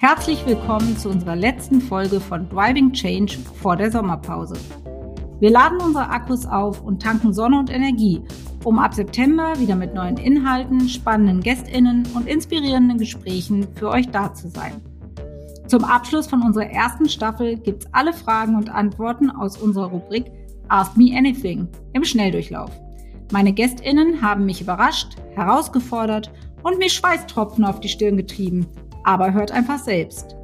Herzlich willkommen zu unserer letzten Folge von Driving Change vor der Sommerpause. Wir laden unsere Akkus auf und tanken Sonne und Energie, um ab September wieder mit neuen Inhalten, spannenden Gästinnen und inspirierenden Gesprächen für euch da zu sein. Zum Abschluss von unserer ersten Staffel gibt's alle Fragen und Antworten aus unserer Rubrik Ask Me Anything im Schnelldurchlauf. Meine Gästinnen haben mich überrascht, herausgefordert und mir Schweißtropfen auf die Stirn getrieben aber hört einfach selbst.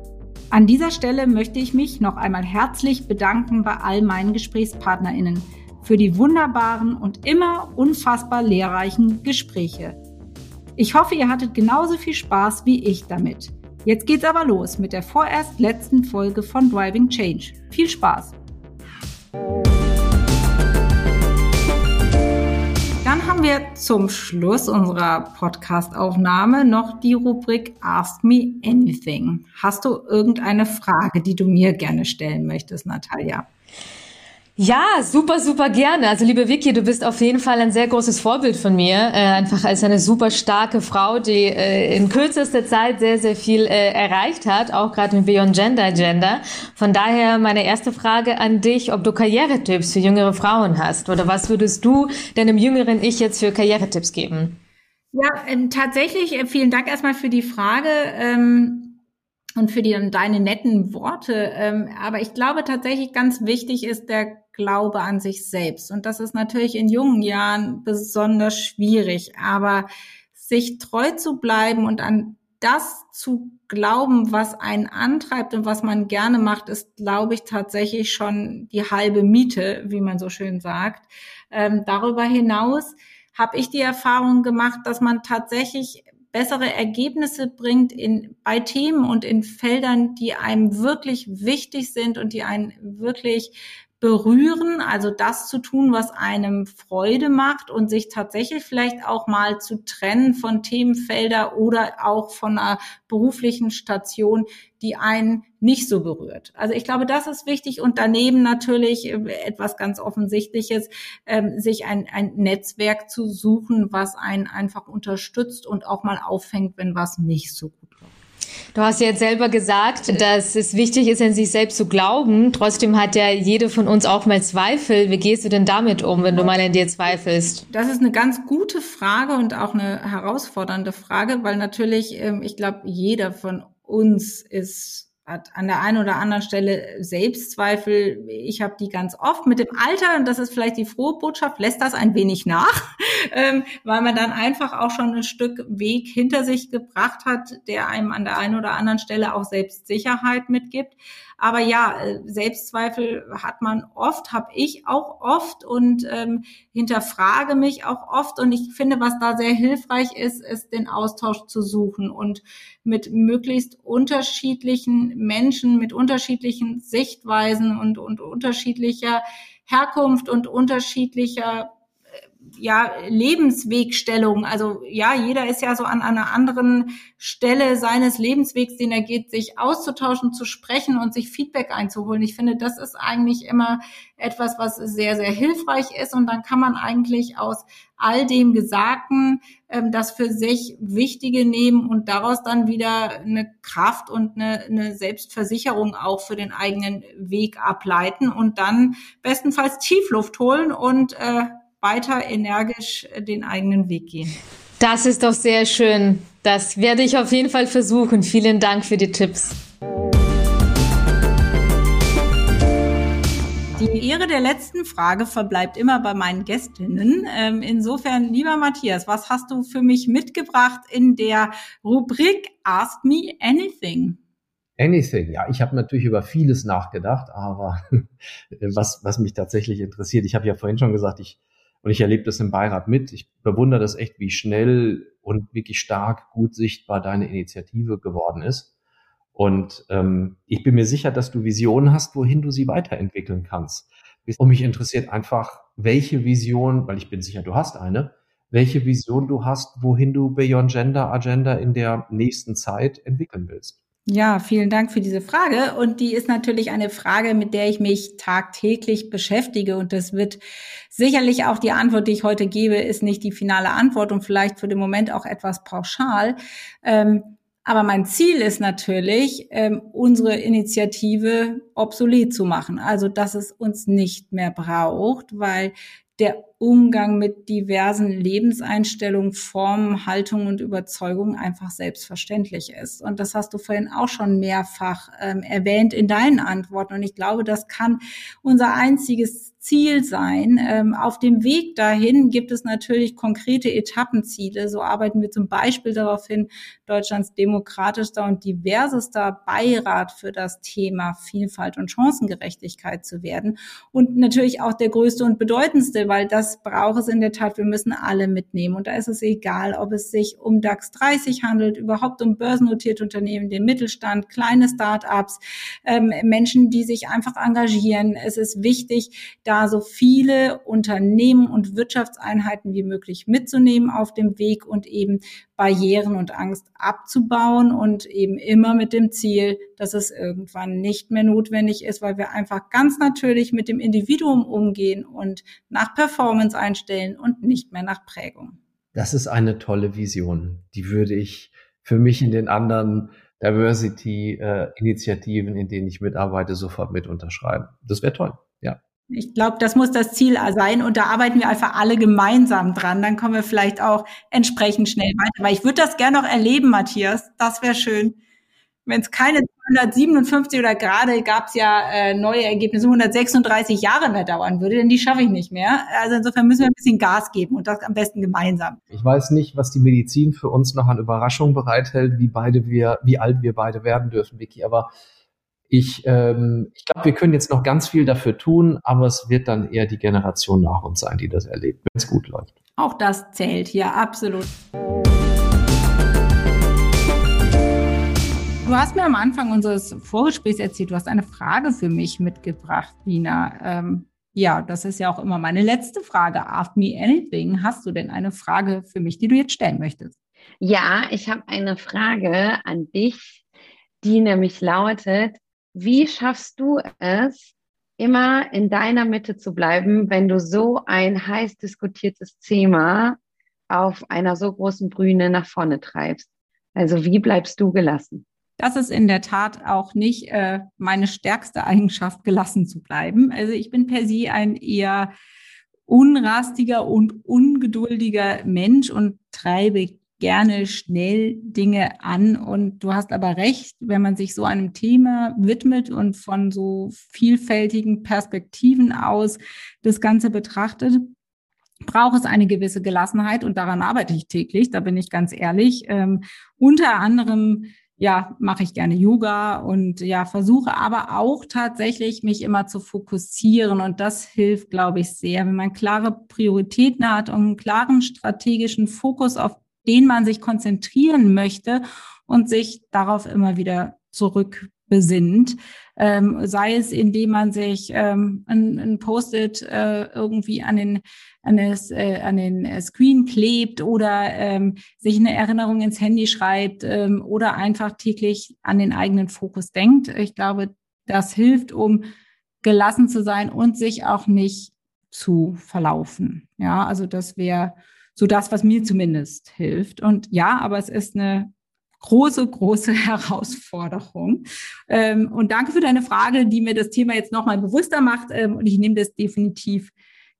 An dieser Stelle möchte ich mich noch einmal herzlich bedanken bei all meinen GesprächspartnerInnen für die wunderbaren und immer unfassbar lehrreichen Gespräche. Ich hoffe, ihr hattet genauso viel Spaß wie ich damit. Jetzt geht's aber los mit der vorerst letzten Folge von Driving Change. Viel Spaß! Haben wir zum Schluss unserer Podcast-Aufnahme noch die Rubrik Ask Me Anything. Hast du irgendeine Frage, die du mir gerne stellen möchtest, Natalia? Ja, super, super gerne. Also liebe Vicky, du bist auf jeden Fall ein sehr großes Vorbild von mir. Äh, einfach als eine super starke Frau, die äh, in kürzester Zeit sehr, sehr viel äh, erreicht hat, auch gerade mit Beyond Gender Agenda. Von daher meine erste Frage an dich, ob du Karrieretipps für jüngere Frauen hast oder was würdest du deinem jüngeren Ich jetzt für Karrieretipps geben? Ja, ähm, tatsächlich, äh, vielen Dank erstmal für die Frage. Ähm und für die, deine netten Worte. Ähm, aber ich glaube tatsächlich ganz wichtig ist der Glaube an sich selbst. Und das ist natürlich in jungen Jahren besonders schwierig. Aber sich treu zu bleiben und an das zu glauben, was einen antreibt und was man gerne macht, ist, glaube ich, tatsächlich schon die halbe Miete, wie man so schön sagt. Ähm, darüber hinaus habe ich die Erfahrung gemacht, dass man tatsächlich bessere Ergebnisse bringt in, bei Themen und in Feldern, die einem wirklich wichtig sind und die einen wirklich berühren, also das zu tun, was einem Freude macht und sich tatsächlich vielleicht auch mal zu trennen von Themenfelder oder auch von einer beruflichen Station, die einen nicht so berührt. Also ich glaube, das ist wichtig und daneben natürlich äh, etwas ganz Offensichtliches, ähm, sich ein, ein Netzwerk zu suchen, was einen einfach unterstützt und auch mal auffängt, wenn was nicht so gut Du hast ja jetzt selber gesagt, dass es wichtig ist, an sich selbst zu glauben. Trotzdem hat ja jede von uns auch mal Zweifel. Wie gehst du denn damit um, wenn du mal an dir zweifelst? Das ist eine ganz gute Frage und auch eine herausfordernde Frage, weil natürlich, ähm, ich glaube, jeder von uns ist hat an der einen oder anderen Stelle Selbstzweifel. Ich habe die ganz oft. Mit dem Alter, und das ist vielleicht die frohe Botschaft, lässt das ein wenig nach, ähm, weil man dann einfach auch schon ein Stück Weg hinter sich gebracht hat, der einem an der einen oder anderen Stelle auch Selbstsicherheit mitgibt. Aber ja, äh, Selbstzweifel hat man oft, habe ich auch oft und ähm, hinterfrage mich auch oft. Und ich finde, was da sehr hilfreich ist, ist den Austausch zu suchen und mit möglichst unterschiedlichen Menschen, mit unterschiedlichen Sichtweisen und, und unterschiedlicher Herkunft und unterschiedlicher ja, Lebenswegstellung. Also ja, jeder ist ja so an einer anderen Stelle seines Lebenswegs, den er geht, sich auszutauschen, zu sprechen und sich Feedback einzuholen. Ich finde, das ist eigentlich immer etwas, was sehr, sehr hilfreich ist. Und dann kann man eigentlich aus all dem Gesagten ähm, das für sich Wichtige nehmen und daraus dann wieder eine Kraft und eine, eine Selbstversicherung auch für den eigenen Weg ableiten und dann bestenfalls Tiefluft holen und äh, weiter energisch äh, den eigenen Weg gehen. Das ist doch sehr schön. Das werde ich auf jeden Fall versuchen. Vielen Dank für die Tipps. Die Ehre der letzten Frage verbleibt immer bei meinen Gästinnen. Ähm, insofern, lieber Matthias, was hast du für mich mitgebracht in der Rubrik Ask Me Anything? Anything, ja, ich habe natürlich über vieles nachgedacht, aber was, was mich tatsächlich interessiert, ich habe ja vorhin schon gesagt, ich und ich erlebe das im Beirat mit. Ich bewundere das echt, wie schnell und wirklich stark gut sichtbar deine Initiative geworden ist. Und ähm, ich bin mir sicher, dass du Visionen hast, wohin du sie weiterentwickeln kannst. Und mich interessiert einfach, welche Vision, weil ich bin sicher, du hast eine, welche Vision du hast, wohin du Beyond Gender Agenda in der nächsten Zeit entwickeln willst. Ja, vielen Dank für diese Frage. Und die ist natürlich eine Frage, mit der ich mich tagtäglich beschäftige. Und das wird sicherlich auch die Antwort, die ich heute gebe, ist nicht die finale Antwort und vielleicht für den Moment auch etwas pauschal. Ähm, Aber mein Ziel ist natürlich, ähm, unsere Initiative obsolet zu machen. Also, dass es uns nicht mehr braucht, weil der Umgang mit diversen Lebenseinstellungen, Formen, Haltungen und Überzeugungen einfach selbstverständlich ist. Und das hast du vorhin auch schon mehrfach ähm, erwähnt in deinen Antworten. Und ich glaube, das kann unser einziges Ziel sein. Ähm, auf dem Weg dahin gibt es natürlich konkrete Etappenziele. So arbeiten wir zum Beispiel darauf hin, Deutschlands demokratischster und diversester Beirat für das Thema Vielfalt und Chancengerechtigkeit zu werden. Und natürlich auch der größte und bedeutendste, weil das braucht es in der Tat. Wir müssen alle mitnehmen. Und da ist es egal, ob es sich um DAX 30 handelt, überhaupt um börsennotierte Unternehmen, den Mittelstand, kleine Start-ups, ähm, Menschen, die sich einfach engagieren. Es ist wichtig, da so viele Unternehmen und Wirtschaftseinheiten wie möglich mitzunehmen auf dem Weg und eben Barrieren und Angst abzubauen und eben immer mit dem Ziel, dass es irgendwann nicht mehr notwendig ist, weil wir einfach ganz natürlich mit dem Individuum umgehen und nach Performance einstellen und nicht mehr nach Prägung. Das ist eine tolle Vision. Die würde ich für mich in den anderen Diversity-Initiativen, äh, in denen ich mitarbeite, sofort mit unterschreiben. Das wäre toll. Ja. Ich glaube, das muss das Ziel sein und da arbeiten wir einfach alle gemeinsam dran. Dann kommen wir vielleicht auch entsprechend schnell weiter. Weil ich würde das gerne noch erleben, Matthias. Das wäre schön. Wenn es keine 157 oder gerade gab es ja äh, neue Ergebnisse 136 Jahre mehr dauern würde, denn die schaffe ich nicht mehr. Also insofern müssen wir ein bisschen Gas geben und das am besten gemeinsam. Ich weiß nicht, was die Medizin für uns noch an Überraschungen bereithält, wie beide wir, wie alt wir beide werden dürfen, Vicky. Aber ich, ähm, ich glaube, wir können jetzt noch ganz viel dafür tun, aber es wird dann eher die Generation nach uns sein, die das erlebt, wenn es gut läuft. Auch das zählt hier, absolut. Du hast mir am Anfang unseres Vorgesprächs erzählt, du hast eine Frage für mich mitgebracht, Nina. Ähm, ja, das ist ja auch immer meine letzte Frage. Ask me anything. Hast du denn eine Frage für mich, die du jetzt stellen möchtest? Ja, ich habe eine Frage an dich, die nämlich lautet, wie schaffst du es, immer in deiner Mitte zu bleiben, wenn du so ein heiß diskutiertes Thema auf einer so großen Bühne nach vorne treibst? Also wie bleibst du gelassen? Das ist in der Tat auch nicht äh, meine stärkste Eigenschaft, gelassen zu bleiben. Also ich bin per se ein eher unrastiger und ungeduldiger Mensch und treibe gerne schnell Dinge an. Und du hast aber recht, wenn man sich so einem Thema widmet und von so vielfältigen Perspektiven aus das Ganze betrachtet, braucht es eine gewisse Gelassenheit und daran arbeite ich täglich, da bin ich ganz ehrlich. Ähm, unter anderem ja, mache ich gerne Yoga und ja, versuche aber auch tatsächlich mich immer zu fokussieren. Und das hilft, glaube ich, sehr, wenn man klare Prioritäten hat und einen klaren strategischen Fokus auf den man sich konzentrieren möchte und sich darauf immer wieder zurückbesinnt. Ähm, sei es, indem man sich ähm, ein, ein Post-it äh, irgendwie an den, an, das, äh, an den Screen klebt oder ähm, sich eine Erinnerung ins Handy schreibt ähm, oder einfach täglich an den eigenen Fokus denkt. Ich glaube, das hilft, um gelassen zu sein und sich auch nicht zu verlaufen. Ja, also das wäre so das, was mir zumindest hilft. Und ja, aber es ist eine große, große Herausforderung. Ähm, und danke für deine Frage, die mir das Thema jetzt nochmal bewusster macht. Ähm, und ich nehme das definitiv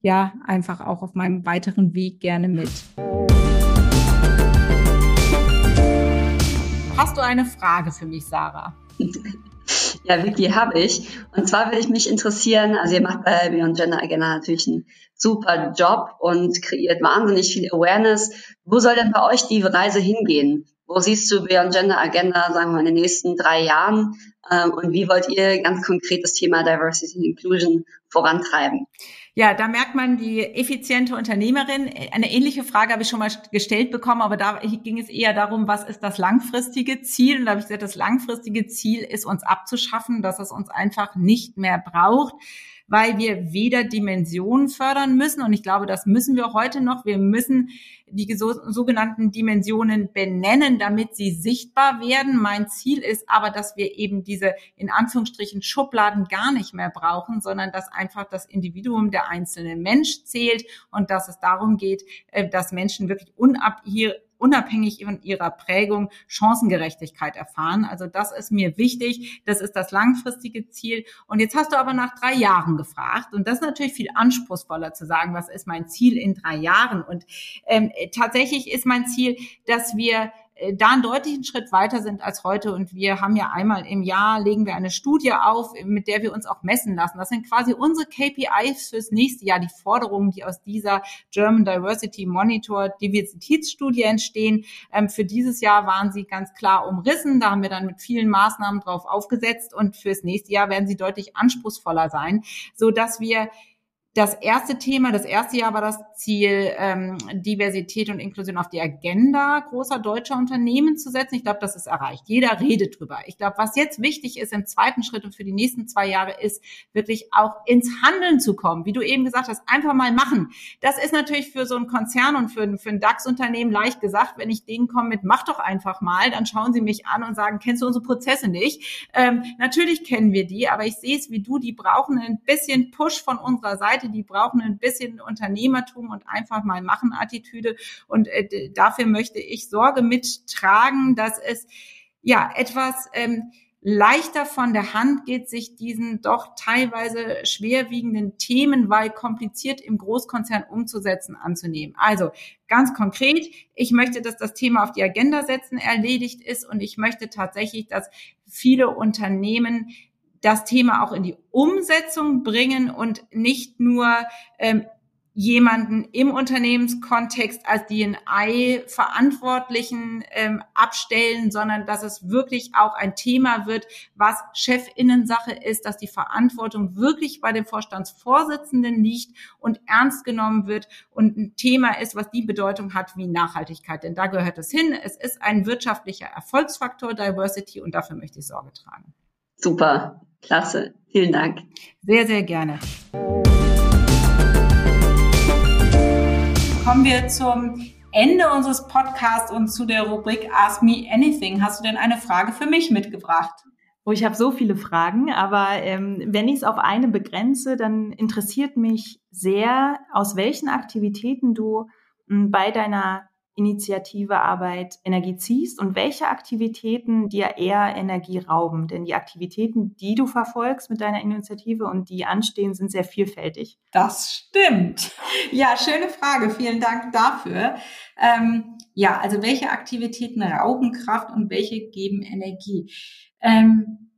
ja einfach auch auf meinem weiteren Weg gerne mit. Hast du eine Frage für mich, Sarah? Ja, Vicky, habe ich. Und zwar würde ich mich interessieren, also ihr macht bei Beyond Gender Agenda natürlich einen super Job und kreiert wahnsinnig viel Awareness. Wo soll denn bei euch die Reise hingehen? Wo siehst du Beyond Gender Agenda, sagen wir in den nächsten drei Jahren? Ähm, und wie wollt ihr ganz konkret das Thema Diversity and Inclusion vorantreiben? Ja, da merkt man die effiziente Unternehmerin. Eine ähnliche Frage habe ich schon mal gestellt bekommen, aber da ging es eher darum, was ist das langfristige Ziel? Und da habe ich gesagt, das langfristige Ziel ist uns abzuschaffen, dass es uns einfach nicht mehr braucht weil wir weder Dimensionen fördern müssen, und ich glaube, das müssen wir heute noch, wir müssen die sogenannten Dimensionen benennen, damit sie sichtbar werden. Mein Ziel ist aber, dass wir eben diese in Anführungsstrichen Schubladen gar nicht mehr brauchen, sondern dass einfach das Individuum, der einzelne Mensch zählt und dass es darum geht, äh, dass Menschen wirklich unab unabhängig von ihrer Prägung Chancengerechtigkeit erfahren. Also das ist mir wichtig. Das ist das langfristige Ziel. Und jetzt hast du aber nach drei Jahren gefragt. Und das ist natürlich viel anspruchsvoller zu sagen, was ist mein Ziel in drei Jahren. Und ähm, tatsächlich ist mein Ziel, dass wir da einen deutlichen Schritt weiter sind als heute. Und wir haben ja einmal im Jahr, legen wir eine Studie auf, mit der wir uns auch messen lassen. Das sind quasi unsere KPIs fürs nächste Jahr, die Forderungen, die aus dieser German Diversity Monitor Diversitätsstudie entstehen. Ähm, für dieses Jahr waren sie ganz klar umrissen. Da haben wir dann mit vielen Maßnahmen drauf aufgesetzt. Und fürs nächste Jahr werden sie deutlich anspruchsvoller sein, so dass wir das erste Thema, das erste Jahr war das Ziel, ähm, Diversität und Inklusion auf die Agenda großer deutscher Unternehmen zu setzen. Ich glaube, das ist erreicht. Jeder redet drüber. Ich glaube, was jetzt wichtig ist im zweiten Schritt und für die nächsten zwei Jahre ist, wirklich auch ins Handeln zu kommen. Wie du eben gesagt hast, einfach mal machen. Das ist natürlich für so einen Konzern und für, für ein DAX-Unternehmen leicht gesagt. Wenn ich denen komme mit, mach doch einfach mal, dann schauen sie mich an und sagen, kennst du unsere Prozesse nicht? Ähm, natürlich kennen wir die, aber ich sehe es wie du, die brauchen ein bisschen Push von unserer Seite Seite, die brauchen ein bisschen Unternehmertum und einfach mal machen Attitüde. Und äh, dafür möchte ich Sorge mittragen, dass es ja etwas ähm, leichter von der Hand geht, sich diesen doch teilweise schwerwiegenden Themen, weil kompliziert im Großkonzern umzusetzen, anzunehmen. Also ganz konkret, ich möchte, dass das Thema auf die Agenda setzen erledigt ist und ich möchte tatsächlich, dass viele Unternehmen das Thema auch in die Umsetzung bringen und nicht nur ähm, jemanden im Unternehmenskontext als DNI-Verantwortlichen ähm, abstellen, sondern dass es wirklich auch ein Thema wird, was Chefinnensache ist, dass die Verantwortung wirklich bei dem Vorstandsvorsitzenden liegt und ernst genommen wird und ein Thema ist, was die Bedeutung hat wie Nachhaltigkeit. Denn da gehört es hin. Es ist ein wirtschaftlicher Erfolgsfaktor Diversity und dafür möchte ich Sorge tragen. Super. Klasse, vielen Dank. Sehr, sehr gerne. Kommen wir zum Ende unseres Podcasts und zu der Rubrik Ask Me Anything. Hast du denn eine Frage für mich mitgebracht? Oh, ich habe so viele Fragen, aber ähm, wenn ich es auf eine begrenze, dann interessiert mich sehr, aus welchen Aktivitäten du m, hm, bei deiner Initiative Arbeit Energie ziehst und welche Aktivitäten dir eher Energie rauben. Denn die Aktivitäten, die du verfolgst mit deiner Initiative und die anstehen, sind sehr vielfältig. Das stimmt. Ja, schöne Frage. Vielen Dank dafür. Ähm, ja, also welche Aktivitäten rauben Kraft und welche geben Energie? Ähm,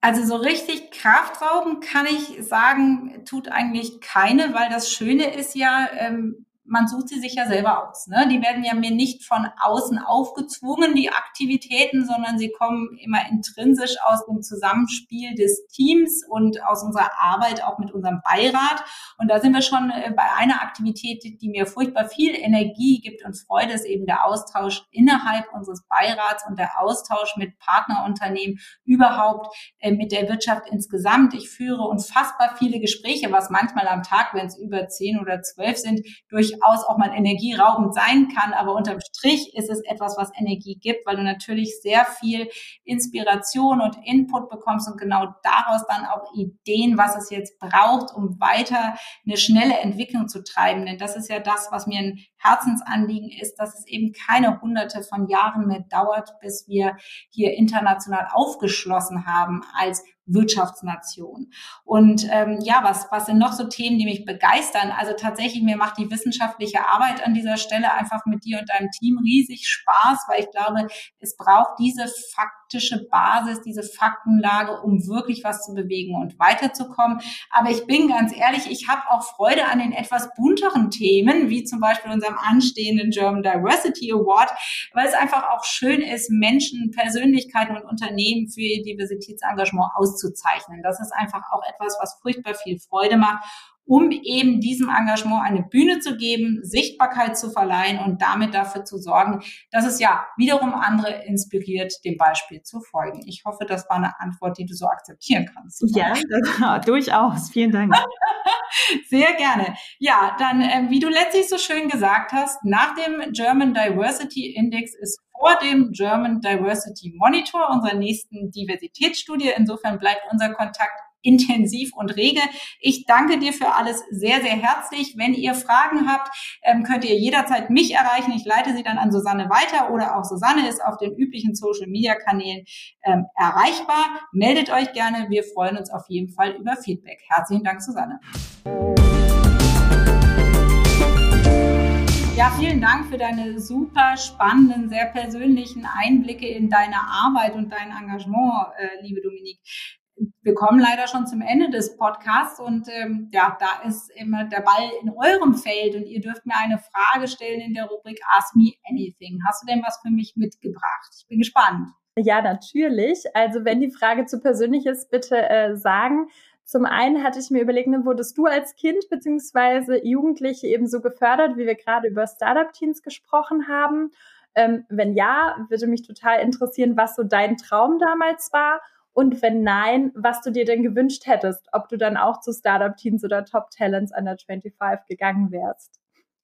also so richtig Kraft rauben kann ich sagen, tut eigentlich keine, weil das Schöne ist ja, ähm, man sucht sie sich ja selber aus. Ne? Die werden ja mir nicht von außen aufgezwungen, die Aktivitäten, sondern sie kommen immer intrinsisch aus dem Zusammenspiel des Teams und aus unserer Arbeit auch mit unserem Beirat. Und da sind wir schon äh, bei einer Aktivität, die mir furchtbar viel Energie gibt und Freude, ist eben der Austausch innerhalb unseres Beirats und der Austausch mit Partnerunternehmen überhaupt äh, mit der Wirtschaft insgesamt. Ich führe unfassbar viele Gespräche, was manchmal am Tag, wenn es über zehn oder zwölf sind, durch durchaus auch mal energieraubend sein kann, aber unterm Strich ist es etwas, was Energie gibt, weil du natürlich sehr viel Inspiration und Input bekommst und genau daraus dann auch Ideen, was es jetzt braucht, um weiter eine schnelle Entwicklung zu treiben. Denn das ist ja das, was mir ein Herzensanliegen ist, dass es eben keine hunderte von Jahren mehr dauert, bis wir hier international aufgeschlossen haben als Wirtschaftsnation. Und ähm, ja, was, was sind noch so Themen, die mich begeistern? Also tatsächlich, mir macht die wissenschaftliche Arbeit an dieser Stelle einfach mit dir und deinem Team riesig Spaß, weil ich glaube, es braucht diese faktische Basis, diese Faktenlage, um wirklich was zu bewegen und weiterzukommen. Aber ich bin ganz ehrlich, ich habe auch Freude an den etwas bunteren Themen, wie zum Beispiel unserem anstehenden German Diversity Award, weil es einfach auch schön ist, Menschen, Persönlichkeiten und Unternehmen für ihr Diversitätsengagement auszuzeichnen. Das ist einfach auch etwas, was furchtbar viel Freude macht um eben diesem Engagement eine Bühne zu geben, Sichtbarkeit zu verleihen und damit dafür zu sorgen, dass es ja wiederum andere inspiriert, dem Beispiel zu folgen. Ich hoffe, das war eine Antwort, die du so akzeptieren kannst. Ja, das, durchaus. Vielen Dank. Sehr gerne. Ja, dann, äh, wie du letztlich so schön gesagt hast, nach dem German Diversity Index ist vor dem German Diversity Monitor unserer nächsten Diversitätsstudie. Insofern bleibt unser Kontakt intensiv und rege. Ich danke dir für alles sehr, sehr herzlich. Wenn ihr Fragen habt, ähm, könnt ihr jederzeit mich erreichen. Ich leite sie dann an Susanne weiter oder auch Susanne ist auf den üblichen Social-Media-Kanälen ähm, erreichbar. Meldet euch gerne. Wir freuen uns auf jeden Fall über Feedback. Herzlichen Dank, Susanne. Ja, vielen Dank für deine super spannenden, sehr persönlichen Einblicke in deine Arbeit und dein Engagement, äh, liebe Dominique wir kommen leider schon zum Ende des Podcasts und ähm, ja, da ist immer der Ball in eurem Feld und ihr dürft mir eine Frage stellen in der Rubrik Ask Me Anything. Hast du denn was für mich mitgebracht? Ich bin gespannt. Ja, natürlich. Also wenn die Frage zu persönlich ist, bitte äh, sagen. Zum einen hatte ich mir überlegt, ne, wurdest du als Kind beziehungsweise Jugendliche ebenso gefördert, wie wir gerade über Startup-Teams gesprochen haben? Ähm, wenn ja, würde mich total interessieren, was so dein Traum damals war und wenn nein, was du dir denn gewünscht hättest, ob du dann auch zu Startup-Teams oder Top Talents under 25 gegangen wärst.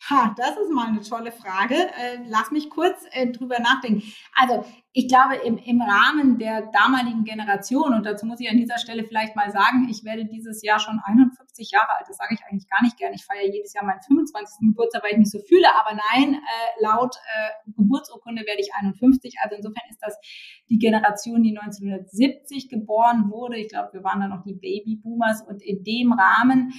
Ha, das ist mal eine tolle Frage. Äh, lass mich kurz äh, drüber nachdenken. Also, ich glaube, im, im Rahmen der damaligen Generation, und dazu muss ich an dieser Stelle vielleicht mal sagen, ich werde dieses Jahr schon 51 Jahre alt. Das sage ich eigentlich gar nicht gern. Ich feiere jedes Jahr meinen 25. Geburtstag, weil ich mich so fühle. Aber nein, äh, laut äh, Geburtsurkunde werde ich 51. Also insofern ist das die Generation, die 1970 geboren wurde. Ich glaube, wir waren da noch die Babyboomers. Und in dem Rahmen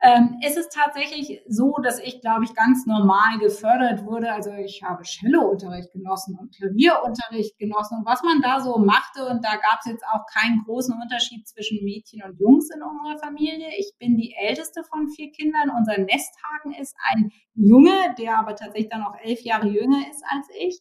ähm, es ist tatsächlich so, dass ich, glaube ich, ganz normal gefördert wurde. Also ich habe Cellounterricht genossen und Klavierunterricht genossen und was man da so machte. Und da gab es jetzt auch keinen großen Unterschied zwischen Mädchen und Jungs in unserer Familie. Ich bin die älteste von vier Kindern. Unser Nesthagen ist ein Junge, der aber tatsächlich dann auch elf Jahre jünger ist als ich.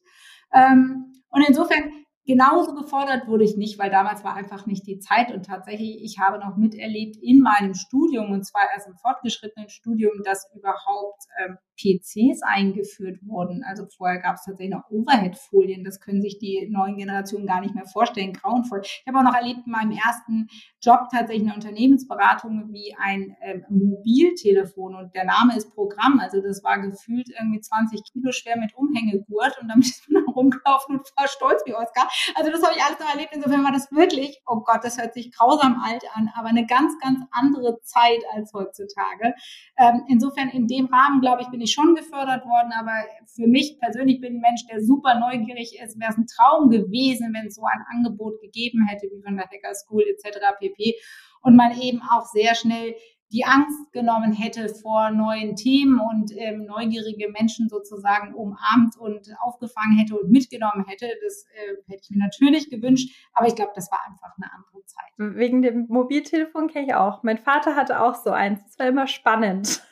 Ähm, und insofern Genauso gefordert wurde ich nicht, weil damals war einfach nicht die Zeit und tatsächlich, ich habe noch miterlebt in meinem Studium und zwar erst im fortgeschrittenen Studium, dass überhaupt ähm, PCs eingeführt wurden. Also vorher gab es tatsächlich noch Overhead-Folien. Das können sich die neuen Generationen gar nicht mehr vorstellen. Grauenvoll. Ich habe auch noch erlebt in meinem ersten Job tatsächlich eine Unternehmensberatung wie ein ähm, Mobiltelefon und der Name ist Programm. Also das war gefühlt irgendwie 20 Kilo schwer mit Umhängegurt und damit ist man rumgelaufen und war stolz wie Oscar. Also das habe ich alles noch erlebt. Insofern war das wirklich, oh Gott, das hört sich grausam alt an, aber eine ganz, ganz andere Zeit als heutzutage. Ähm, insofern in dem Rahmen, glaube ich, bin ich ich schon gefördert worden, aber für mich persönlich bin ein Mensch, der super neugierig ist, wäre es ein Traum gewesen, wenn es so ein Angebot gegeben hätte, wie von der Hacker School etc. pp. Und man eben auch sehr schnell die Angst genommen hätte vor neuen Themen und ähm, neugierige Menschen sozusagen umarmt und aufgefangen hätte und mitgenommen hätte. Das äh, hätte ich mir natürlich gewünscht, aber ich glaube, das war einfach eine andere Zeit. Wegen dem Mobiltelefon kenne ich auch. Mein Vater hatte auch so eins. Das war immer spannend.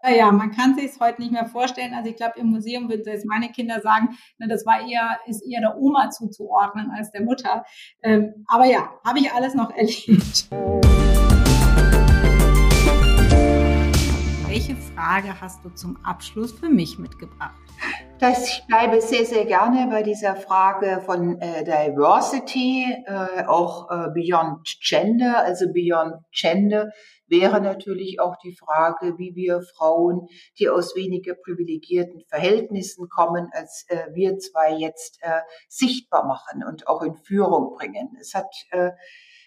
Naja, man kann sich es heute nicht mehr vorstellen. Also ich glaube, im Museum würden jetzt meine Kinder sagen, ne, das war eher, ist eher der Oma zuzuordnen als der Mutter. Ähm, aber ja, habe ich alles noch erlebt. Frage hast du zum Abschluss für mich mitgebracht? Das, ich bleibe sehr, sehr gerne bei dieser Frage von äh, Diversity, äh, auch äh, Beyond Gender, also Beyond Gender wäre natürlich auch die Frage, wie wir Frauen, die aus weniger privilegierten Verhältnissen kommen, als äh, wir zwei jetzt äh, sichtbar machen und auch in Führung bringen. Es hat äh,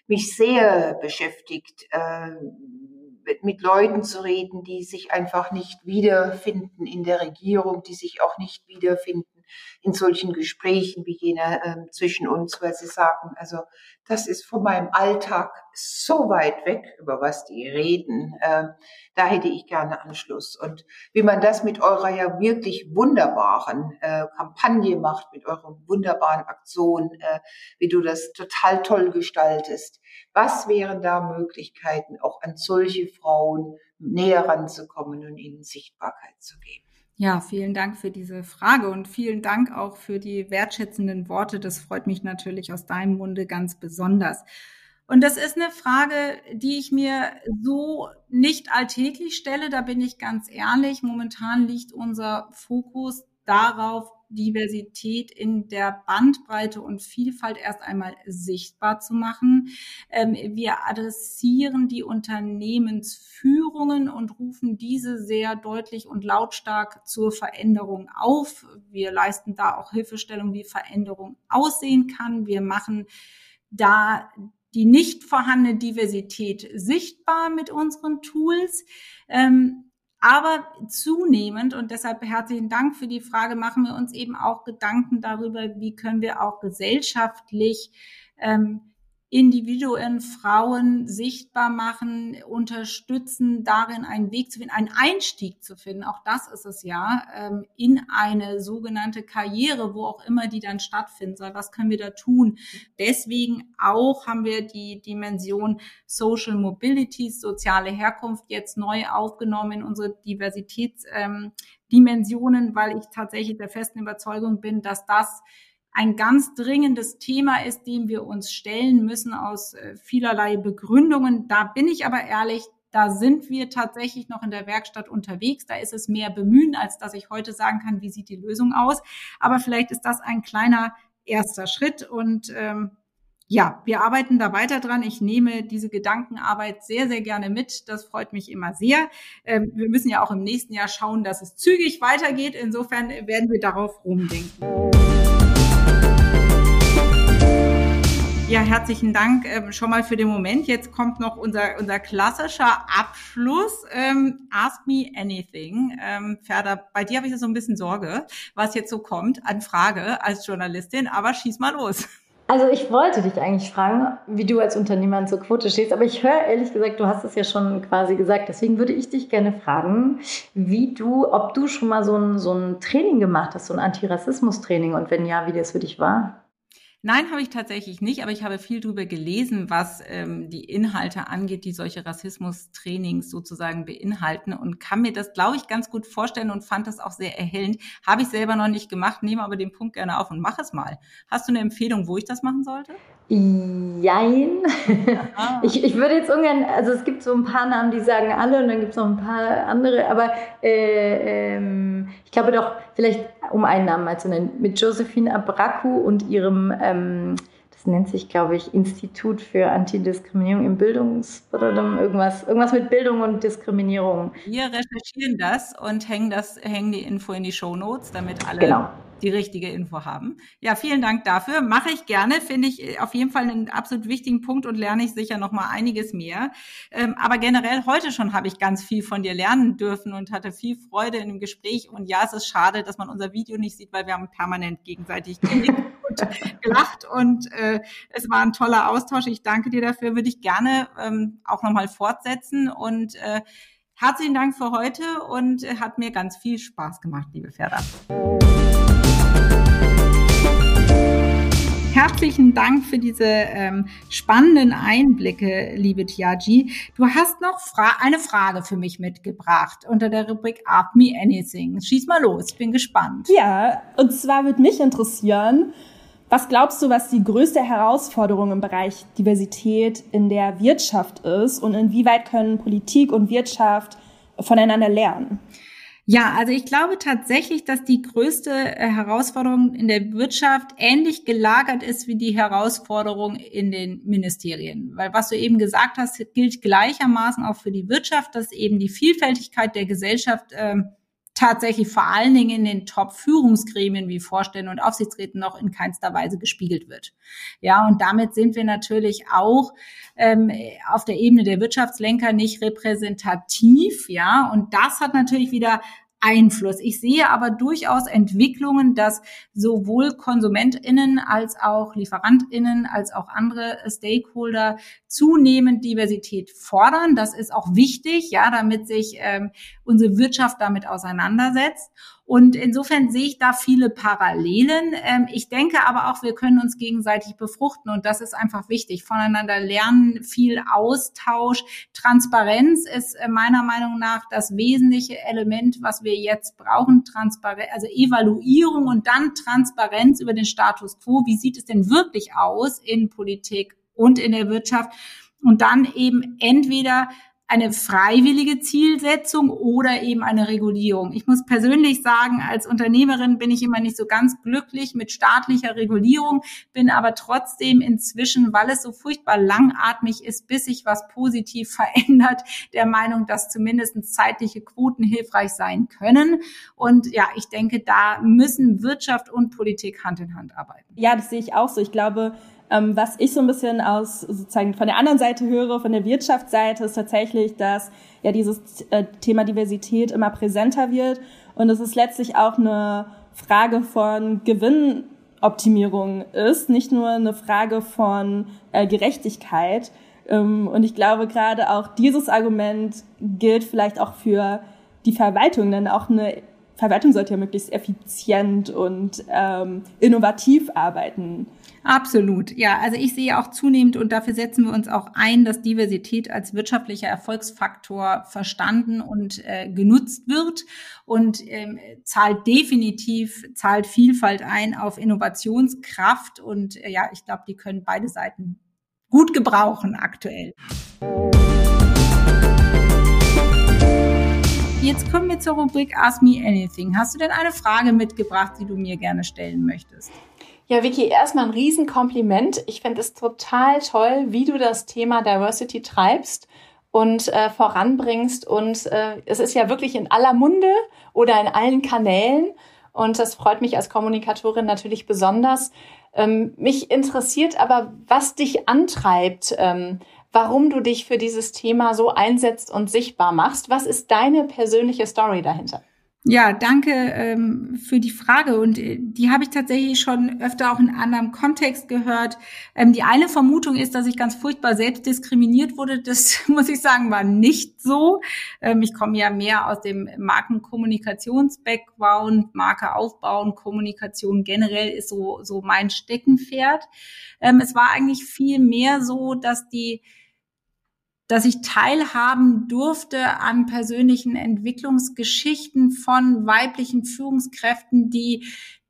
mich sehr beschäftigt, mit, Leuten zu reden, die sich einfach nicht wiederfinden in der Regierung, die sich auch nicht wiederfinden in solchen Gesprächen wie jener äh, zwischen uns, weil sie sagen, also das ist von meinem Alltag so weit weg, über was die reden. Äh, da hätte ich gerne Anschluss. Und wie man das mit eurer ja wirklich wunderbaren äh, Kampagne macht, mit eurer wunderbaren Aktion, äh, wie du das total toll gestaltest. Was wären da Möglichkeiten, auch an solche Frauen näher ranzukommen und ihnen Sichtbarkeit zu geben? Ja, vielen Dank für diese Frage und vielen Dank auch für die wertschätzenden Worte. Das freut mich natürlich aus deinem Munde ganz besonders. Und das ist eine Frage, die ich mir so nicht alltäglich stelle. Da bin ich ganz ehrlich. Momentan liegt unser Fokus darauf, Diversität in der Bandbreite und Vielfalt erst einmal sichtbar zu machen. Ähm, wir adressieren die Unternehmensführungen und rufen diese sehr deutlich und lautstark zur Veränderung auf. Wir leisten da auch Hilfestellung, wie Veränderung aussehen kann. Wir machen da die nicht vorhandene Diversität sichtbar mit unseren Tools. Ähm, aber zunehmend, und deshalb herzlichen Dank für die Frage, machen wir uns eben auch Gedanken darüber, wie können wir auch gesellschaftlich ähm, Individuen, Frauen sichtbar machen, unterstützen, darin einen Weg zu finden, einen Einstieg zu finden. Auch das ist es ja, ähm, in eine sogenannte Karriere, wo auch immer die dann stattfinden soll. Was können wir da tun? Deswegen auch haben wir die Dimension Social Mobility, soziale Herkunft jetzt neu aufgenommen in unsere Diversitätsdimensionen, ähm, weil ich tatsächlich der festen Überzeugung bin, dass das ein ganz dringendes Thema ist, dem wir uns stellen müssen aus äh, vielerlei Begründungen. Da bin ich aber ehrlich, da sind wir tatsächlich noch in der Werkstatt unterwegs. Da ist es mehr bemühen, als dass ich heute sagen kann, wie sieht die Lösung aus. Aber vielleicht ist das ein kleiner erster Schritt und ähm, ja, wir arbeiten da weiter dran. Ich nehme diese Gedankenarbeit sehr, sehr gerne mit. Das freut mich immer sehr. Ähm, wir müssen ja auch im nächsten Jahr schauen, dass es zügig weitergeht. Insofern werden wir darauf rumdenken. Ja, herzlichen Dank ähm, schon mal für den Moment. Jetzt kommt noch unser, unser klassischer Abschluss. Ähm, ask me anything. Ähm, Ferda, bei dir habe ich so ein bisschen Sorge, was jetzt so kommt an Frage als Journalistin, aber schieß mal los. Also ich wollte dich eigentlich fragen, wie du als Unternehmerin zur Quote stehst, aber ich höre ehrlich gesagt, du hast es ja schon quasi gesagt. Deswegen würde ich dich gerne fragen, wie du, ob du schon mal so ein, so ein Training gemacht hast, so ein Antirassismus-Training und wenn ja, wie das für dich war. Nein, habe ich tatsächlich nicht, aber ich habe viel darüber gelesen, was ähm, die Inhalte angeht, die solche Rassismus-Trainings sozusagen beinhalten und kann mir das, glaube ich, ganz gut vorstellen und fand das auch sehr erhellend. Habe ich selber noch nicht gemacht, nehme aber den Punkt gerne auf und mache es mal. Hast du eine Empfehlung, wo ich das machen sollte? Jein. Ich, ich würde jetzt ungern, also es gibt so ein paar Namen, die sagen alle und dann gibt es noch ein paar andere, aber äh, ähm, ich glaube doch, vielleicht um einen Namen mal zu nennen, mit Josephine Abraku und ihrem, ähm, das nennt sich, glaube ich, Institut für Antidiskriminierung im Bildungs- oder irgendwas, irgendwas mit Bildung und Diskriminierung. Wir recherchieren das und hängen das, hängen die Info in die Show Notes, damit alle genau die richtige Info haben. Ja, vielen Dank dafür. Mache ich gerne, finde ich auf jeden Fall einen absolut wichtigen Punkt und lerne ich sicher noch mal einiges mehr. Ähm, aber generell heute schon habe ich ganz viel von dir lernen dürfen und hatte viel Freude in dem Gespräch. Und ja, es ist schade, dass man unser Video nicht sieht, weil wir haben permanent gegenseitig und gelacht und äh, es war ein toller Austausch. Ich danke dir dafür. Würde ich gerne ähm, auch noch mal fortsetzen und äh, Herzlichen Dank für heute und äh, hat mir ganz viel Spaß gemacht, liebe Ferda. Herzlichen Dank für diese ähm, spannenden Einblicke, liebe Tiaji. Du hast noch fra eine Frage für mich mitgebracht unter der Rubrik Ask Me Anything. Schieß mal los, bin gespannt. Ja, und zwar würde mich interessieren, was glaubst du, was die größte Herausforderung im Bereich Diversität in der Wirtschaft ist und inwieweit können Politik und Wirtschaft voneinander lernen? Ja, also ich glaube tatsächlich, dass die größte äh, Herausforderung in der Wirtschaft ähnlich gelagert ist wie die Herausforderung in den Ministerien. Weil was du eben gesagt hast, gilt gleichermaßen auch für die Wirtschaft, dass eben die Vielfältigkeit der Gesellschaft ähm, tatsächlich vor allen Dingen in den Top-Führungsgremien wie Vorstände und Aufsichtsräten noch in keinster Weise gespiegelt wird. Ja, und damit sind wir natürlich auch ähm, auf der Ebene der Wirtschaftslenker nicht repräsentativ. Ja, und das hat natürlich wieder Einfluss. Ich sehe aber durchaus Entwicklungen, dass sowohl KonsumentInnen als auch LieferantInnen als auch andere Stakeholder zunehmend Diversität fordern. Das ist auch wichtig, ja, damit sich ähm, unsere Wirtschaft damit auseinandersetzt. Und insofern sehe ich da viele Parallelen. Ähm, ich denke aber auch, wir können uns gegenseitig befruchten und das ist einfach wichtig. Voneinander lernen, viel Austausch. Transparenz ist äh, meiner Meinung nach das wesentliche Element, was wir jetzt brauchen. Transparenz, also Evaluierung und dann Transparenz über den Status quo. Wie sieht es denn wirklich aus in Politik und in der Wirtschaft? Und dann eben entweder eine freiwillige Zielsetzung oder eben eine Regulierung. Ich muss persönlich sagen, als Unternehmerin bin ich immer nicht so ganz glücklich mit staatlicher Regulierung, bin aber trotzdem inzwischen, weil es so furchtbar langatmig ist, bis sich was positiv verändert, der Meinung, dass zumindest zeitliche Quoten hilfreich sein können. Und ja, ich denke, da müssen Wirtschaft und Politik Hand in Hand arbeiten. Ja, das sehe ich auch so. Ich glaube, Ähm, was ich so ein bisschen aus sozusagen von der anderen Seite höre, von der Wirtschaftsseite, ist tatsächlich, dass ja dieses äh, Thema Diversität immer präsenter wird und es ist letztlich auch eine Frage von Gewinnoptimierung ist, nicht nur eine Frage von äh, Gerechtigkeit. Ähm, und ich glaube, gerade auch dieses Argument gilt vielleicht auch für die Verwaltung, denn auch eine Verwaltung sollte ja möglichst effizient und ähm, innovativ arbeiten. Absolut, ja. Also ich sehe auch zunehmend und dafür setzen wir uns auch ein, dass Diversität als wirtschaftlicher Erfolgsfaktor verstanden und äh, genutzt wird und ähm, zahlt definitiv, zahlt Vielfalt ein auf Innovationskraft und äh, ja, ich glaube, die können beide Seiten gut gebrauchen aktuell. Jetzt kommen wir zur Rubrik Ask Me Anything. Hast du denn eine Frage mitgebracht, die du mir gerne stellen möchtest? Ja, Vicky, erstmal ein Riesenkompliment. Ich finde es total toll, wie du das Thema Diversity treibst und äh, voranbringst. Und äh, es ist ja wirklich in aller Munde oder in allen Kanälen. Und das freut mich als Kommunikatorin natürlich besonders. Ähm, mich interessiert aber, was dich antreibt, ähm, warum du dich für dieses Thema so einsetzt und sichtbar machst. Was ist deine persönliche Story dahinter? Ja, danke ähm, für die Frage und äh, die habe ich tatsächlich schon öfter auch in anderem Kontext gehört. Ähm, die eine Vermutung ist, dass ich ganz furchtbar selbst diskriminiert wurde. Das muss ich sagen, war nicht so. Ähm, ich komme ja mehr aus dem Markenkommunikations-Background, Marke aufbauen, Kommunikation generell ist so so mein Steckenpferd. Ähm, es war eigentlich viel mehr so, dass die dass ich teilhaben durfte an persönlichen Entwicklungsgeschichten von weiblichen Führungskräften, die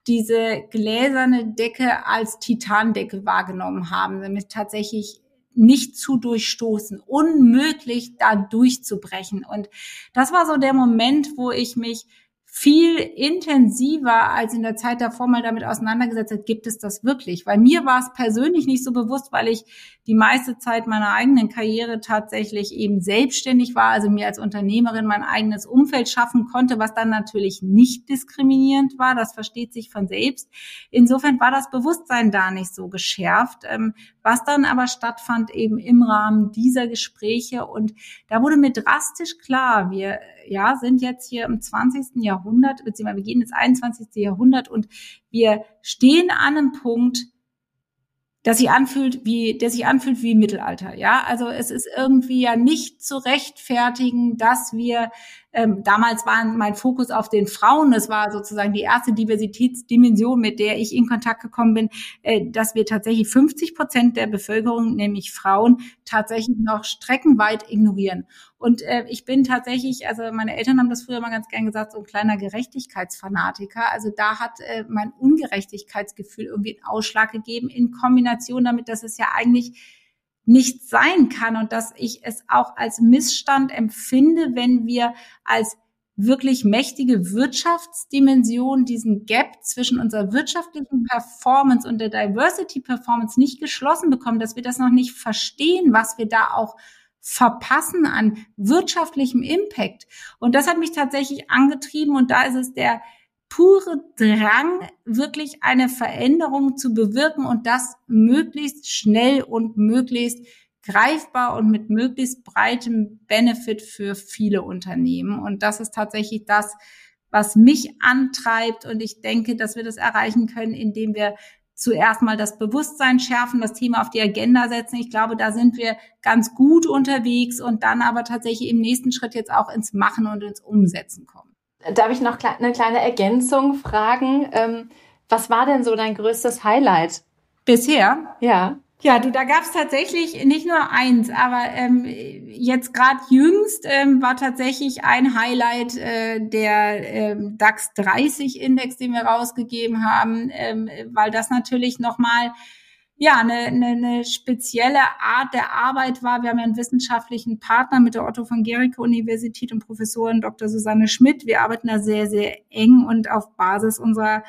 diese gläserne Decke als Titandecke wahrgenommen haben, damit tatsächlich nicht zu durchstoßen, unmöglich da durchzubrechen. Und das war so der Moment, wo ich mich viel intensiver als in der Zeit davor mal damit auseinandergesetzt hat, gibt es das wirklich? Weil mir war es persönlich nicht so bewusst, weil ich die meiste Zeit meiner eigenen Karriere tatsächlich eben selbstständig war, also mir als Unternehmerin mein eigenes Umfeld schaffen konnte, was dann natürlich nicht diskriminierend war. Das versteht sich von selbst. Insofern war das Bewusstsein da nicht so geschärft, ähm, was dann aber stattfand eben im Rahmen dieser Gespräche. Und da wurde mir drastisch klar, wir ja, sind jetzt hier im 20. Jahrhundert, beziehungsweise wir gehen ins 21. Jahrhundert und wir stehen an einem Punkt, dass sich anfühlt wie, der sich anfühlt wie Mittelalter. Ja, also es ist irgendwie ja nicht zu rechtfertigen, dass wir ähm, damals war mein Fokus auf den Frauen. Das war sozusagen die erste Diversitätsdimension, mit der ich in Kontakt gekommen bin, äh, dass wir tatsächlich 50 Prozent der Bevölkerung, nämlich Frauen, tatsächlich noch streckenweit ignorieren. Und äh, ich bin tatsächlich, also meine Eltern haben das früher mal ganz gern gesagt, so ein kleiner Gerechtigkeitsfanatiker. Also da hat äh, mein Ungerechtigkeitsgefühl irgendwie einen Ausschlag gegeben in Kombination damit, dass es ja eigentlich nicht sein kann und dass ich es auch als Missstand empfinde, wenn wir als wirklich mächtige Wirtschaftsdimension diesen Gap zwischen unserer wirtschaftlichen Performance und der Diversity Performance nicht geschlossen bekommen, dass wir das noch nicht verstehen, was wir da auch verpassen an wirtschaftlichem Impact. Und das hat mich tatsächlich angetrieben und da ist es der pure Drang, wirklich eine Veränderung zu bewirken und das möglichst schnell und möglichst greifbar und mit möglichst breitem Benefit für viele Unternehmen. Und das ist tatsächlich das, was mich antreibt. Und ich denke, dass wir das erreichen können, indem wir zuerst mal das Bewusstsein schärfen, das Thema auf die Agenda setzen. Ich glaube, da sind wir ganz gut unterwegs und dann aber tatsächlich im nächsten Schritt jetzt auch ins Machen und ins Umsetzen kommen. Darf ich noch eine kleine Ergänzung fragen? Ähm, was war denn so dein größtes Highlight? Bisher? Ja. Ja, du, da gab es tatsächlich nicht nur eins, aber ähm, jetzt gerade jüngst ähm, war tatsächlich ein Highlight äh, der ähm, DAX 30 Index, den wir rausgegeben haben, ähm, weil das natürlich nochmal ja, eine, eine, eine spezielle Art der Arbeit war. Wir haben ja einen wissenschaftlichen Partner mit der Otto von Gericke Universität und Professorin Dr. Susanne Schmidt. Wir arbeiten da sehr, sehr eng und auf Basis unserer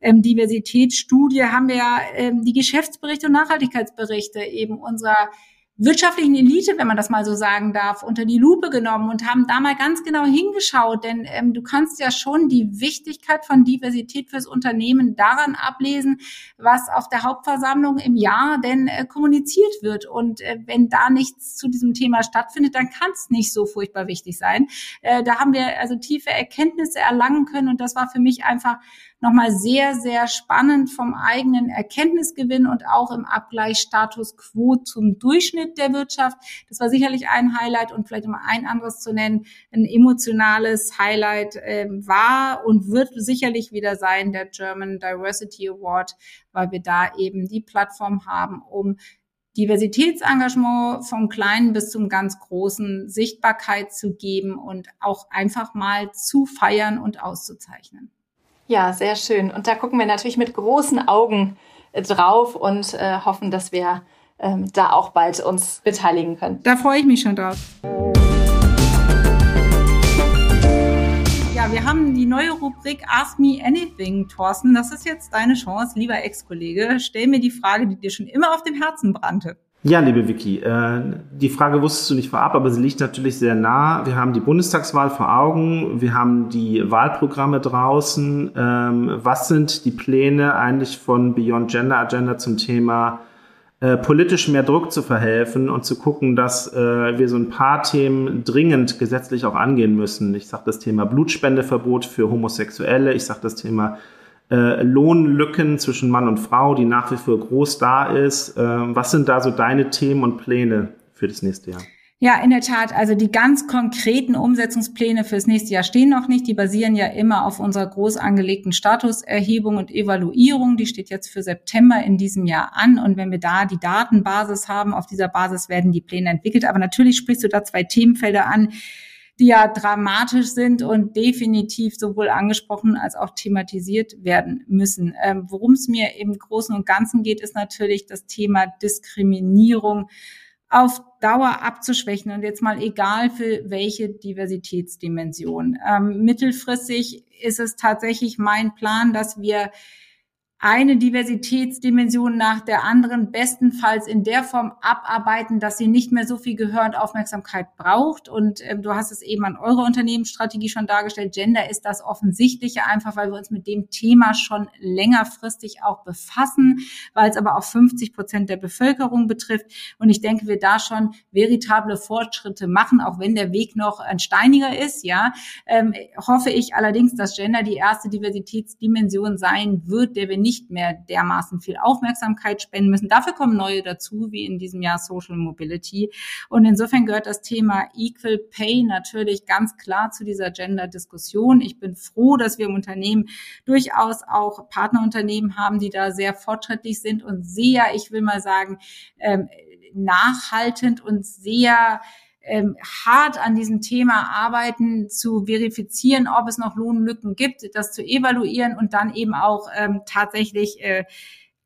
ähm, Diversitätsstudie haben wir ja ähm, die Geschäftsberichte und Nachhaltigkeitsberichte eben unserer wirtschaftlichen Elite, wenn man das mal so sagen darf, unter die Lupe genommen und haben da mal ganz genau hingeschaut, denn ähm, du kannst ja schon die Wichtigkeit von Diversität fürs Unternehmen daran ablesen, was auf der Hauptversammlung im Jahr denn äh, kommuniziert wird. Und äh, wenn da nichts zu diesem Thema stattfindet, dann kann es nicht so furchtbar wichtig sein. Äh, da haben wir also tiefe Erkenntnisse erlangen können und das war für mich einfach nochmal sehr, sehr spannend vom eigenen Erkenntnisgewinn und auch im Abgleich Status quo zum Durchschnitt der Wirtschaft. Das war sicherlich ein Highlight und vielleicht um ein anderes zu nennen, ein emotionales Highlight äh, war und wird sicherlich wieder sein der German Diversity Award, weil wir da eben die Plattform haben, um Diversitätsengagement vom Kleinen bis zum ganz Großen Sichtbarkeit zu geben und auch einfach mal zu feiern und auszuzeichnen. Ja, sehr schön. Und da gucken wir natürlich mit großen Augen äh, drauf und äh, hoffen, dass wir ähm, da auch bald uns beteiligen können. Da freue ich mich schon drauf. Ja, wir haben die neue Rubrik Ask Me Anything, Thorsten. Das ist jetzt deine Chance, lieber Ex-Kollege. Stell mir die Frage, die dir schon immer auf dem Herzen brannte. Ja, liebe Vicky, äh, die Frage wusstest du nicht vorab, aber sie liegt natürlich sehr nah. Wir haben die Bundestagswahl vor Augen, wir haben die Wahlprogramme draußen. Ähm, was sind die Pläne eigentlich von Beyond Gender Agenda zum Thema äh, politisch mehr Druck zu verhelfen und zu gucken, dass äh, wir so ein paar Themen dringend gesetzlich auch angehen müssen? Ich sage das Thema Blutspendeverbot für Homosexuelle, ich sage das Thema äh, Lohnlücken zwischen Mann und Frau, die nach wie vor groß da ist. Äh, was sind da so deine Themen und Pläne für das nächste Jahr? Ja, in der Tat. Also die ganz konkreten Umsetzungspläne fürs nächste Jahr stehen noch nicht. Die basieren ja immer auf unserer groß angelegten Statuserhebung und Evaluierung. Die steht jetzt für September in diesem Jahr an. Und wenn wir da die Datenbasis haben, auf dieser Basis werden die Pläne entwickelt. Aber natürlich sprichst du da zwei Themenfelder an, die ja dramatisch sind und definitiv sowohl angesprochen als auch thematisiert werden müssen. Ähm, Worum es mir im Großen und Ganzen geht, ist natürlich das Thema Diskriminierung auf Dauer abzuschwächen und jetzt mal egal für welche Diversitätsdimension. Ähm, mittelfristig ist es tatsächlich mein Plan, dass wir eine Diversitätsdimension nach der anderen bestenfalls in der Form abarbeiten, dass sie nicht mehr so viel Gehör und Aufmerksamkeit braucht. Und äh, du hast es eben an eurer Unternehmensstrategie schon dargestellt. Gender ist das Offensichtliche, einfach weil wir uns mit dem Thema schon längerfristig auch befassen, weil es aber auch 50 Prozent der Bevölkerung betrifft. Und ich denke, wir da schon veritable Fortschritte machen, auch wenn der Weg noch ein steiniger ist. Ja, ähm, hoffe ich allerdings, dass Gender die erste Diversitätsdimension sein wird, der wir nicht mehr dermaßen viel Aufmerksamkeit spenden müssen. Dafür kommen neue dazu, wie in diesem Jahr Social Mobility. Und insofern gehört das Thema Equal Pay natürlich ganz klar zu dieser Gender-Diskussion. Ich bin froh, dass wir im Unternehmen durchaus auch Partnerunternehmen haben, die da sehr fortschrittlich sind und sehr, ich will mal sagen, ähm, nachhaltend und sehr ähm, hart an diesem Thema arbeiten, zu verifizieren, ob es noch Lohnlücken gibt, das zu evaluieren und dann eben auch ähm, tatsächlich äh,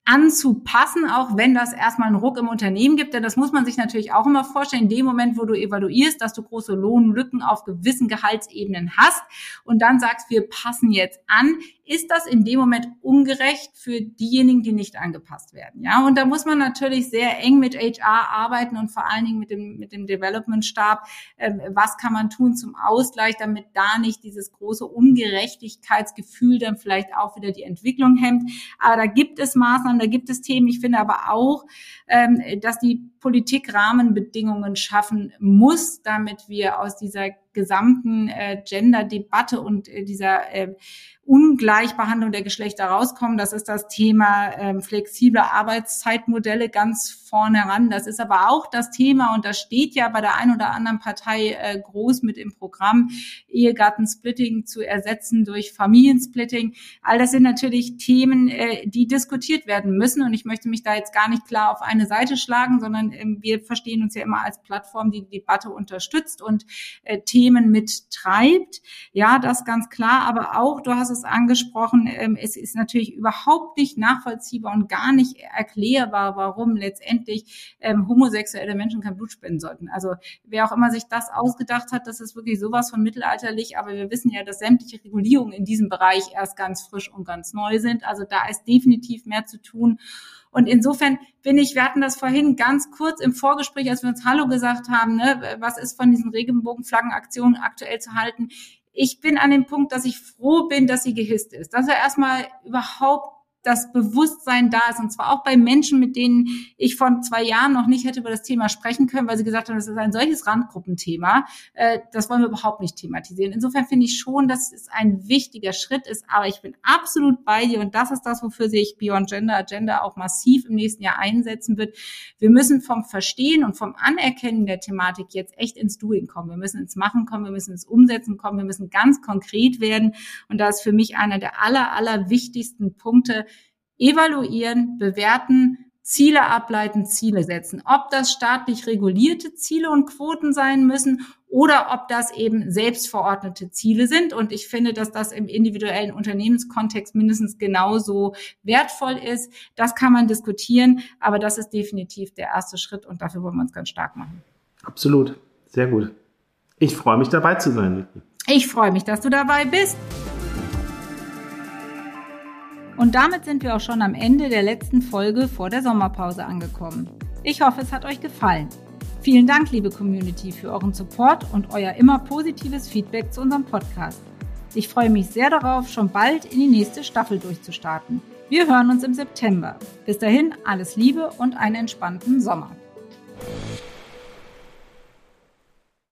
anzupassen, auch wenn das erstmal einen Ruck im Unternehmen gibt. Denn das muss man sich natürlich auch immer vorstellen. In dem Moment, wo du evaluierst, dass du große Lohnlücken auf gewissen Gehaltsebenen hast und dann sagst, wir passen jetzt an, ist das in dem Moment ungerecht für diejenigen, die nicht angepasst werden. Ja, und da muss man natürlich sehr eng mit HR arbeiten und vor allen Dingen mit dem, mit dem Development-Stab. Ähm, was kann man tun zum Ausgleich, damit da nicht dieses große Ungerechtigkeitsgefühl dann vielleicht auch wieder die Entwicklung hemmt. Aber da gibt es Maßnahmen, da gibt es Themen. Ich finde aber auch, ähm, dass die Politik Rahmenbedingungen schaffen muss, damit wir aus dieser gesamten äh, Gender-Debatte und äh, dieser äh, Ungleichbehandlung der Geschlechter rauskommen. Das ist das Thema ähm, flexible Arbeitszeitmodelle ganz vorne ran. Das ist aber auch das Thema, und das steht ja bei der einen oder anderen Partei äh, groß mit im Programm, Ehegattensplitting zu ersetzen durch Familiensplitting. All das sind natürlich Themen, äh, die diskutiert werden müssen. Und ich möchte mich da jetzt gar nicht klar auf eine Seite schlagen, sondern äh, wir verstehen uns ja immer als Plattform, die die Debatte unterstützt und äh, Themen mittreibt. Ja, das ganz klar. Aber auch, du hast es angesprochen, ähm, es ist natürlich überhaupt nicht nachvollziehbar und gar nicht erklärbar, warum letztendlich ähm, homosexuelle Menschen kein Blut spenden sollten. Also wer auch immer sich das ausgedacht hat, das ist wirklich sowas von mittelalterlich. Aber wir wissen ja, dass sämtliche Regulierungen in diesem Bereich erst ganz frisch und ganz neu sind. Also da ist definitiv mehr zu tun. Und insofern bin ich, wir hatten das vorhin ganz kurz im Vorgespräch, als wir uns Hallo gesagt haben, ne, was ist von diesen Regenbogenflaggenaktionen aktuell zu halten. Ich bin an dem Punkt, dass ich froh bin, dass sie gehisst ist. Dass er erstmal überhaupt das Bewusstsein da ist. Und zwar auch bei Menschen, mit denen ich vor zwei Jahren noch nicht hätte über das Thema sprechen können, weil sie gesagt haben, das ist ein solches Randgruppenthema. Äh, das wollen wir überhaupt nicht thematisieren. Insofern finde ich schon, dass es ein wichtiger Schritt ist. Aber ich bin absolut bei dir. Und das ist das, wofür sich Beyond Gender Agenda auch massiv im nächsten Jahr einsetzen wird. Wir müssen vom Verstehen und vom Anerkennen der Thematik jetzt echt ins Doing kommen. Wir müssen ins Machen kommen. Wir müssen ins Umsetzen kommen. Wir müssen ganz konkret werden. Und da ist für mich einer der aller, aller wichtigsten Punkte, evaluieren, bewerten, Ziele ableiten, Ziele setzen. Ob das staatlich regulierte Ziele und Quoten sein müssen oder ob das eben selbstverordnete Ziele sind. Und ich finde, dass das im individuellen Unternehmenskontext mindestens genauso wertvoll ist. Das kann man diskutieren, aber das ist definitiv der erste Schritt und dafür wollen wir uns ganz stark machen. Absolut. Sehr gut. Ich freue mich dabei zu sein. Ich freue mich, dass du dabei bist. Und damit sind wir auch schon am Ende der letzten Folge vor der Sommerpause angekommen. Ich hoffe, es hat euch gefallen. Vielen Dank, liebe Community, für euren Support und euer immer positives Feedback zu unserem Podcast. Ich freue mich sehr darauf, schon bald in die nächste Staffel durchzustarten. Wir hören uns im September. Bis dahin alles Liebe und einen entspannten Sommer.